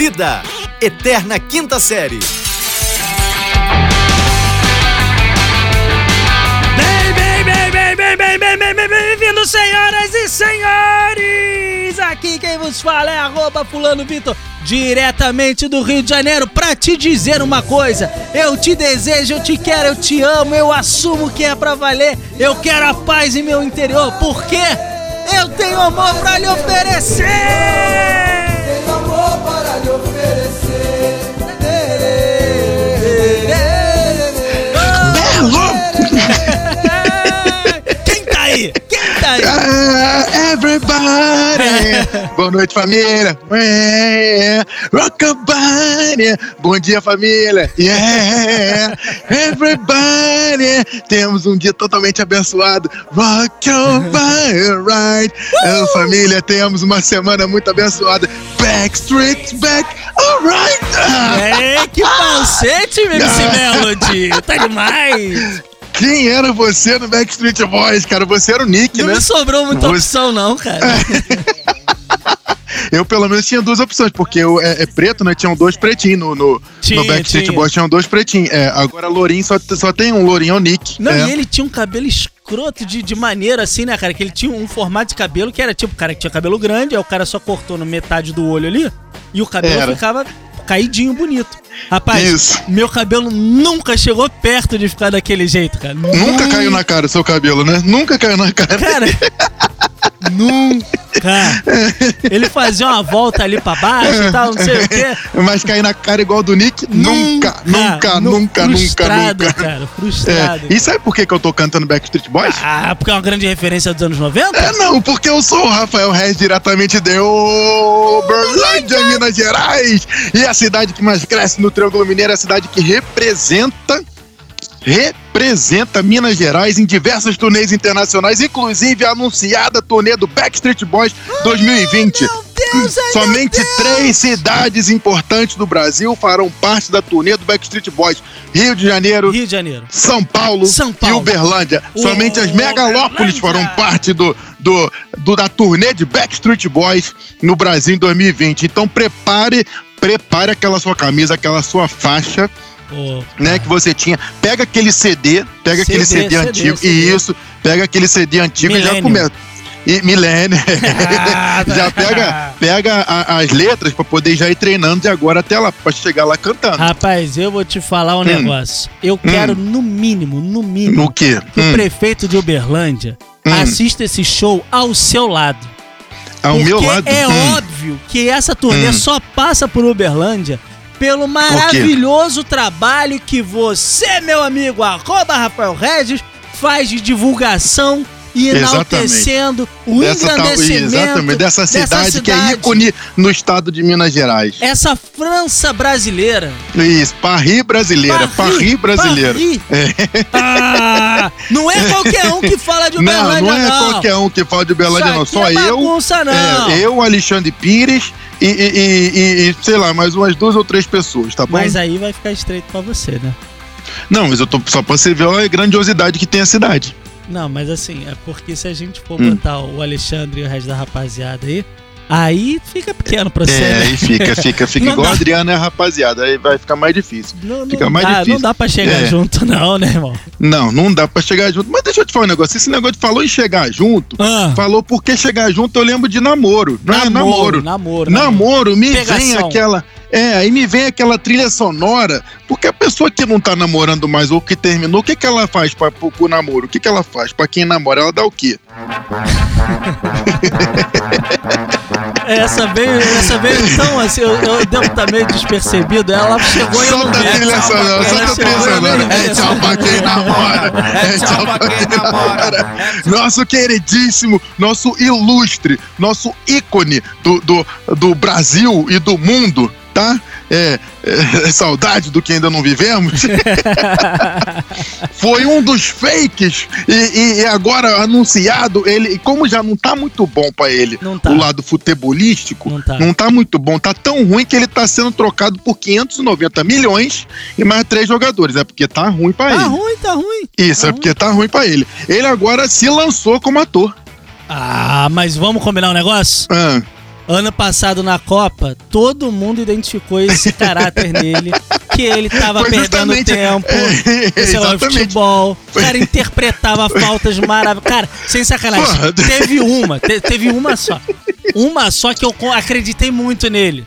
Vida, Eterna Quinta Série. Bem, bem, bem, bem, bem, bem, bem, bem, bem, bem-vindos, senhoras e senhores! Aqui quem vos fala é arroba fulano Vitor, diretamente do Rio de Janeiro, pra te dizer uma coisa. Eu te desejo, eu te quero, eu te amo, eu assumo que é pra valer. Eu quero a paz em meu interior, porque eu tenho amor pra lhe oferecer! Quem tá aí? Quem tá aí? Ah, everybody! Boa noite, família! Yeah. Rockabye! Bom dia, família! Yeah! Everybody! Temos um dia totalmente abençoado. Rockabye, right? Ah, família, temos uma semana muito abençoada. Backstreet's back, alright! Ah, É, que falsete, MC Melody! Tá demais! quem era você no Backstreet Boys, cara? Você era o Nick, Não né? me sobrou muita Você- opção, não, cara. Eu, pelo menos, tinha duas opções, porque eu, é, é preto, né? Tinham dois pretinhos no, no, Tinha, no Backstreet tinha. Boys, tinham dois pretinhos. É, agora Lourinho só, só tem um, Lourinho é o Nick. Não, é. e ele tinha um cabelo escroto de, de maneira assim, né, cara? Que ele tinha um formato de cabelo que era tipo, o cara que tinha cabelo grande, aí o cara só cortou no metade do olho ali, e o cabelo Era. ficava caidinho bonito. Rapaz, Isso. meu cabelo nunca chegou perto de ficar daquele jeito, cara. Nunca caiu na cara o seu cabelo, né? Nunca caiu na cara. Cara, nunca. Ele fazia uma volta ali pra baixo e tal, não sei o quê. Mas cair na cara igual do Nick? Nunca, nunca, Nu- nunca, nunca, frustrado, nunca. cara, frustrado. É. E sabe por que, que eu tô cantando Backstreet Boys? Ah, porque é uma grande referência dos anos 90? É não, porque eu sou o Rafael Reis diretamente de Uberlândia, Minas Gerais. E a cidade que mais cresce no Triângulo Mineiro é a cidade que representa representa Minas Gerais em diversas turnês internacionais, inclusive a anunciada turnê do Backstreet Boys 2020. Meu Deus, ai, Somente três cidades importantes do Brasil farão parte da turnê do Backstreet Boys: Rio de Janeiro, Rio de Janeiro. são Paulo, São Paulo. e Uberlândia. Ô, Somente as megalópolis Uberlândia. foram parte do, do, do- da turnê de Backstreet Boys no Brasil em 2020. Então prepare, prepare aquela sua camisa, aquela sua faixa, Pô, né, que você tinha. Pega aquele CD, pega aquele CD, CD, antigo, CD. e isso, pega aquele CD antigo e já Millennium. começa. E milênio. Tá. já pega, pega a- as letras pra poder já ir treinando de agora até lá, pra chegar lá cantando. Rapaz, eu vou te falar um negócio. Eu quero, no mínimo, no mínimo, No quê? que o Hum, prefeito de Uberlândia Hum. assista esse show ao seu lado. ao Porque meu lado. é hum. óbvio que essa turnê Hum. só passa por Uberlândia pelo maravilhoso trabalho que você, meu amigo, arroba Rafael Regis, faz de divulgação enaltecendo o Dessa tal- engrandecimento exatamente, dessa cidade, que é cidade. ícone no estado de Minas Gerais. Essa França brasileira. Isso, Paris brasileira, Paris, brasileira. Paris. Ah, não é qualquer um que fala de Não, Uberlândia, não é não. qualquer um que fala de Uberlândia, não. Só é eu, bagunça, não. é, eu, Alexandre Pires e, e- e- e- e, sei lá, mais umas duas ou três pessoas, tá bom? Mas aí vai ficar estreito pra você, né? Não, mas eu tô só pra você ver a grandiosidade que tem a cidade. Não, mas assim, é porque se a gente for Hum. botar o Alexandre e o resto da rapaziada aí, aí fica pequeno pra você, É, né? aí fica, fica, fica Não igual dá. a Adriana e a rapaziada, aí vai ficar mais difícil. Não, não Fica mais dá, difícil. não dá pra chegar É. junto, não, né, irmão? Não, não dá pra chegar junto. Mas deixa eu te falar um negócio, esse negócio de falou em chegar junto, Ah, falou porque chegar junto eu lembro de namoro, não é namoro. namoro. Namoro, me vem Pegação. aquela. É, aí me vem aquela trilha sonora, porque a pessoa que não tá namorando mais ou que terminou, o que que ela faz pra, pro, pro namoro? O que que ela faz? Pra quem namora, ela dá o quê? Essa veio, essa veio então, assim, eu, eu devo estar meio despercebido. Ela chegou e eu não Solta vi. a trilha sonora, solta a trilha sonora. É tchau pra quem namora. É tchau pra quem namora. Nosso queridíssimo, nosso ilustre, nosso ícone do, do, do Brasil e do mundo, tá? É, é, saudade do que ainda não vivemos. Foi um dos fakes e, e- agora anunciado ele, e como já não tá muito bom pra ele, tá. o lado futebolístico, Não tá. não tá muito bom, tá tão ruim que ele tá sendo trocado por 590 milhões e mais três jogadores, é porque tá ruim pra Tá ele. ruim, tá ruim. Isso, Tá é porque tá ruim pra ele. Ele agora se lançou como ator. Ah, mas vamos combinar um negócio? Ah, Ano passado na Copa, todo mundo identificou esse caráter nele, que ele tava Foi perdendo tempo, esse é o futebol, o cara interpretava faltas maravilhosas. Cara, sem sacanagem, Porra. teve uma, te- teve uma só. Uma só que eu acreditei muito nele.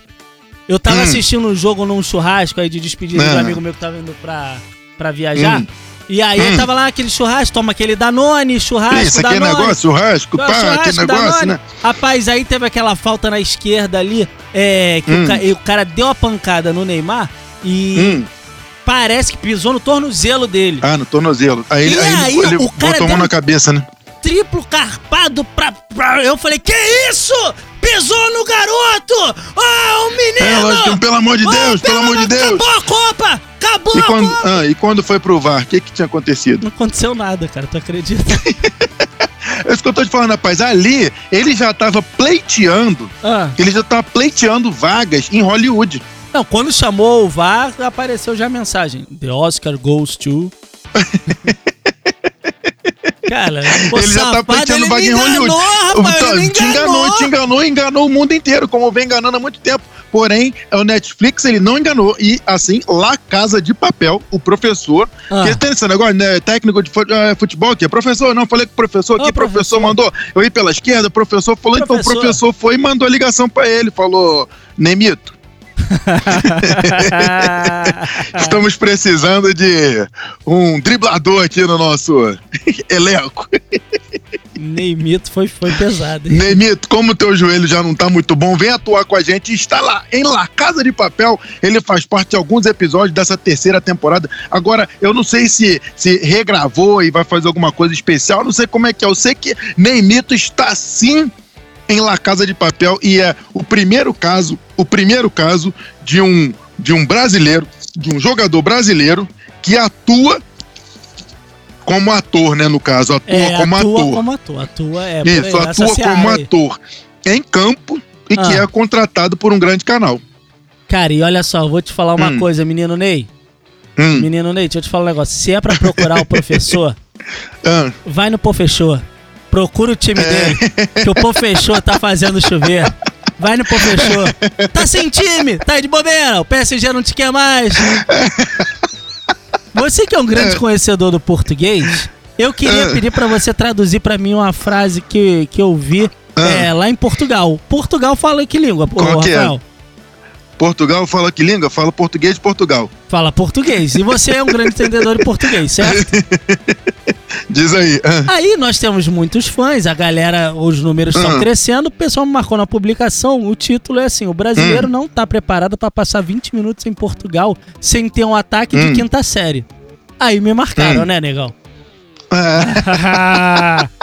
Eu tava Hum. assistindo um jogo num churrasco aí de despedida de um Ah. amigo meu que tava indo pra, pra viajar. Hum. E aí Hum. tava lá aquele churrasco, toma aquele Danone, churrasco, Isso aqui é Danone. negócio, churrasco, pá, churrasco, aquele negócio, Danone. né? Rapaz, aí teve aquela falta na esquerda ali, é, que Hum. o, ca- e o cara deu a pancada no Neymar e Hum. parece que pisou no tornozelo dele. Ah, no tornozelo. Aí, E aí, aí, ele o cara botou a mão na cabeça, né? Triplo carpado pra, pra- Eu falei, que isso? Pisou no garoto! Ah, o menino! É, lógico, pelo amor de Ah, Deus, pelo amor de Deus. Acabou a Copa! Acabou E quando, ah, e quando foi pro VAR, o que que tinha acontecido? Não aconteceu nada, cara, tu acredita? É isso que eu tô te falando, rapaz. Ali, ele já tava pleiteando, Ah. ele já tava pleiteando vagas em Hollywood. Não, quando chamou o VAR, apareceu já a mensagem. The Oscar goes to. Cara, pô, ele já tá ele vaga em Hollywood. enganou, rapaz, Então, ele te enganou, te enganou, enganou o mundo inteiro, como vem enganando há muito tempo. Porém, é o Netflix, ele não enganou. E assim, lá Casa de Papel, o professor, Ah. que tem esse negócio, né? Técnico de eh, futebol, que é professor, não, falei com o professor, Ô, que professor, professor. mandou. Eu ir pela esquerda, o professor falou, então o Professor. professor foi e mandou a ligação pra ele, falou, Nemito, estamos precisando de um driblador aqui no nosso elenco. Neymito foi, foi pesado. hein? Nemito, como teu joelho já não tá muito bom, vem atuar com a gente. Está lá em La Casa de Papel. Ele faz parte de alguns episódios dessa terceira temporada. Agora, eu não sei se, se regravou e vai fazer alguma coisa especial. Não sei como é que é. Eu sei que Neymito está sim em La Casa de Papel e é o primeiro caso, o primeiro caso de um de um brasileiro, de um jogador brasileiro que atua como ator, né, no caso, atua É, como atua ator. como ator. Atua, é, Isso, aí, atua como ator em campo e que Ah. é contratado por um grande canal. Cara, e olha só, eu vou te falar uma Hum. coisa, menino Ney. Hum, Menino Ney, deixa eu te falar um negócio. Se é pra procurar o professor, ah, vai no Pofechô. Procura o time É. dele. Que o Pofechô tá fazendo chover. Vai no Pofechô. Tá sem time, tá de bobeira. O PSG não te quer mais. Você que é um grande É. conhecedor do português, eu queria É. pedir pra você traduzir pra mim uma frase que, que eu vi É. lá em Portugal. Portugal fala que língua, Qual que é? Portugal fala que língua? Fala português de Portugal. Fala português. E você é um grande entendedor de português, certo? Diz aí. ah, Aí nós temos muitos fãs, a galera, os números estão Hum. crescendo, o pessoal marcou na publicação, o título é assim, o brasileiro Hum. não tá preparado pra passar 20 minutos em Portugal sem ter um ataque de Hum. quinta série. Aí me marcaram, Hum. né, negão? ah,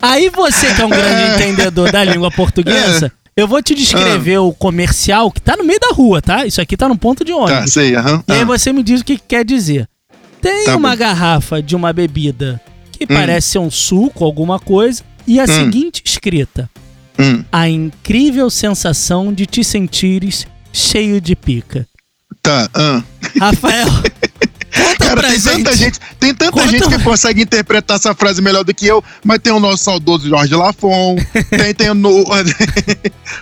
Aí você que é um grande entendedor da língua portuguesa, eu vou te descrever o comercial que tá no meio da rua, tá? Isso aqui tá no ponto de tá, ônibus. sei, aham. E aí ah. você me diz o que, que quer dizer. Tem Tá uma bom. garrafa de uma bebida que parece ser um suco, alguma coisa, e a Hum. seguinte escrita: Hum, A incrível sensação de te sentires cheio de pica. tá, ah. Rafael, conta Cara, pra tem gente. tanta gente, tem tanta Conta- gente que consegue interpretar essa frase melhor do que eu, mas tem o nosso saudoso Jorge Lafon, tem, tem o. no-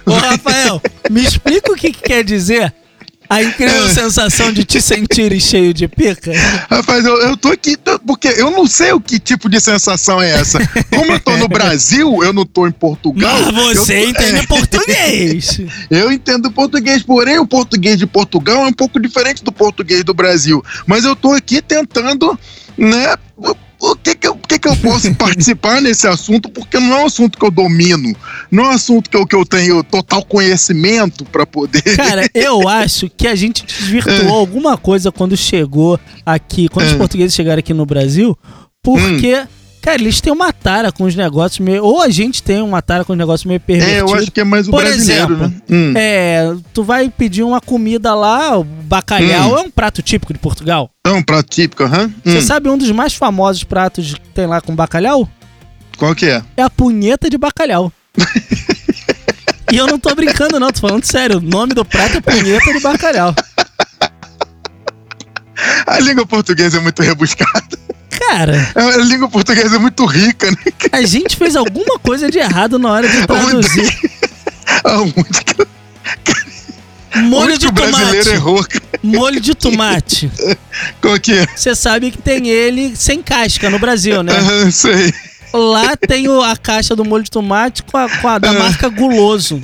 Ô, Rafael, me explica o que, que quer dizer a incrível É. sensação de te sentires cheio de pica. Rapaz, eu, eu tô aqui porque eu não sei o que tipo de sensação é essa. Como eu tô no Brasil, eu não tô em Portugal. Mas você tô- entende é, português. eu entendo português, porém o português de Portugal é um pouco diferente do português do Brasil. Mas eu tô aqui tentando, né? Que eu, posso participar nesse assunto? Porque não é um assunto que eu domino, não é um assunto que eu, que eu tenho total conhecimento para poder. Cara, eu acho que a gente desvirtuou alguma coisa quando chegou aqui, quando os É. portugueses chegaram aqui no Brasil, porque, cara, eles têm uma tara com os negócios meio. Ou a gente tem uma tara com os negócios meio É, pervertidos. eu acho que é mais o Por brasileiro, exemplo, né? Hum. É, tu vai pedir uma comida lá, o bacalhau Hum. é um prato típico de Portugal. É um prato típico, aham. Você Hum. sabe um dos mais famosos pratos que tem lá com bacalhau? Qual que é? É a punheta de bacalhau. e eu não tô brincando, não, tô falando sério. O nome do prato é punheta de bacalhau. A língua portuguesa é muito rebuscada. Cara, A língua portuguesa é muito rica, né? a gente fez alguma coisa de errado na hora de traduzir. Aonde que, Molho onde de tomate. errou? Molho de tomate. Qual que é? Você sabe que tem ele sem casca no Brasil, né? Aham, sei. Lá tem a caixa do molho de tomate com a, com a da marca Guloso.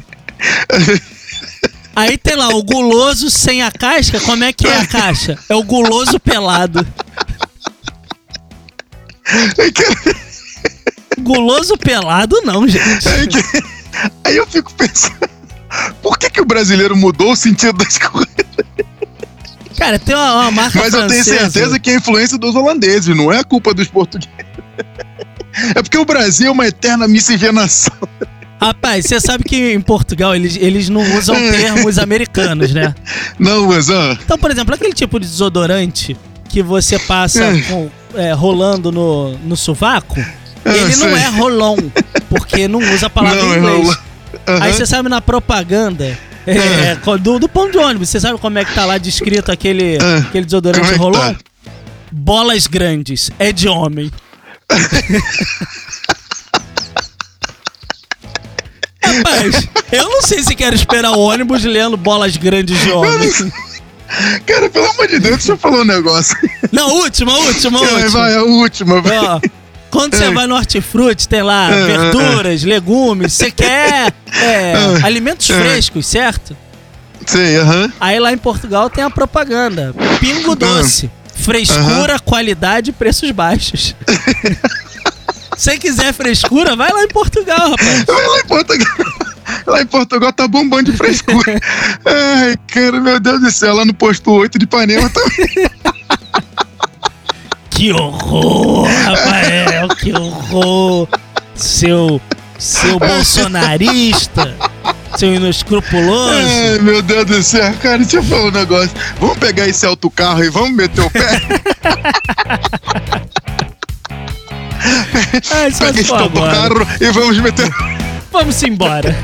Aí tem lá o guloso sem a casca. Como é que é a caixa? É o guloso pelado. Guloso pelado não, gente. aí eu fico pensando, por que, que o brasileiro mudou o sentido das coisas? Cara, tem uma, uma marca Mas eu tenho francesa. certeza que é a influência dos holandeses, não é a culpa dos portugueses. É porque o Brasil é uma eterna miscigenação. Rapaz, você sabe que em Portugal eles, eles não usam termos americanos, né? Não, mas ah, Então, por exemplo, aquele tipo de desodorante que você passa É. com- é, rolando no, no sovaco, ele não é rolon, porque não usa a palavra Não, em é inglês. rolon. Aham. Aí você sabe na propaganda é, co- do, do pão de ônibus, você sabe como é que tá lá descrito aquele, Ah, aquele desodorante é rolon? tá? Bolas grandes, é de homem. Rapaz, eu não sei se quero esperar o ônibus lendo bolas grandes de homem. Cara, pelo amor de Deus, deixa eu falar um negócio. Não, última, última, Vai, última. vai, a última. vai. Ó, quando você É. vai no hortifruti, tem lá É, verduras, legumes, você quer é, É. alimentos É. frescos, certo? Sei, aham. Aí lá em Portugal tem a propaganda. Pingo doce. Frescura, qualidade e preços baixos. Se quiser frescura, vai lá em Portugal, rapaz. Vai lá em Portugal. Lá em Portugal tá bombando de frescura. Ai, cara, meu Deus do céu, lá no posto 8 de Ipanema tá. Que horror, Rafael, que horror. Seu, seu bolsonarista, seu inescrupuloso. Ai, meu Deus do céu, cara, deixa eu falar um negócio. Vamos pegar esse autocarro e vamos meter o pé? Ai, só Pega se esse autocarro e vamos meter. Vamos embora.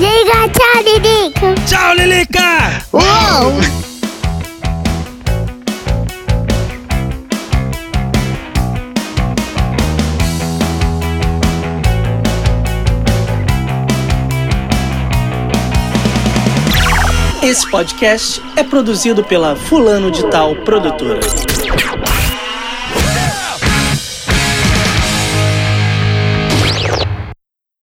Diga tchau, Lilica. Tchau, Lilica! Uau! Esse podcast é produzido pela Fulano de Tal Produtora.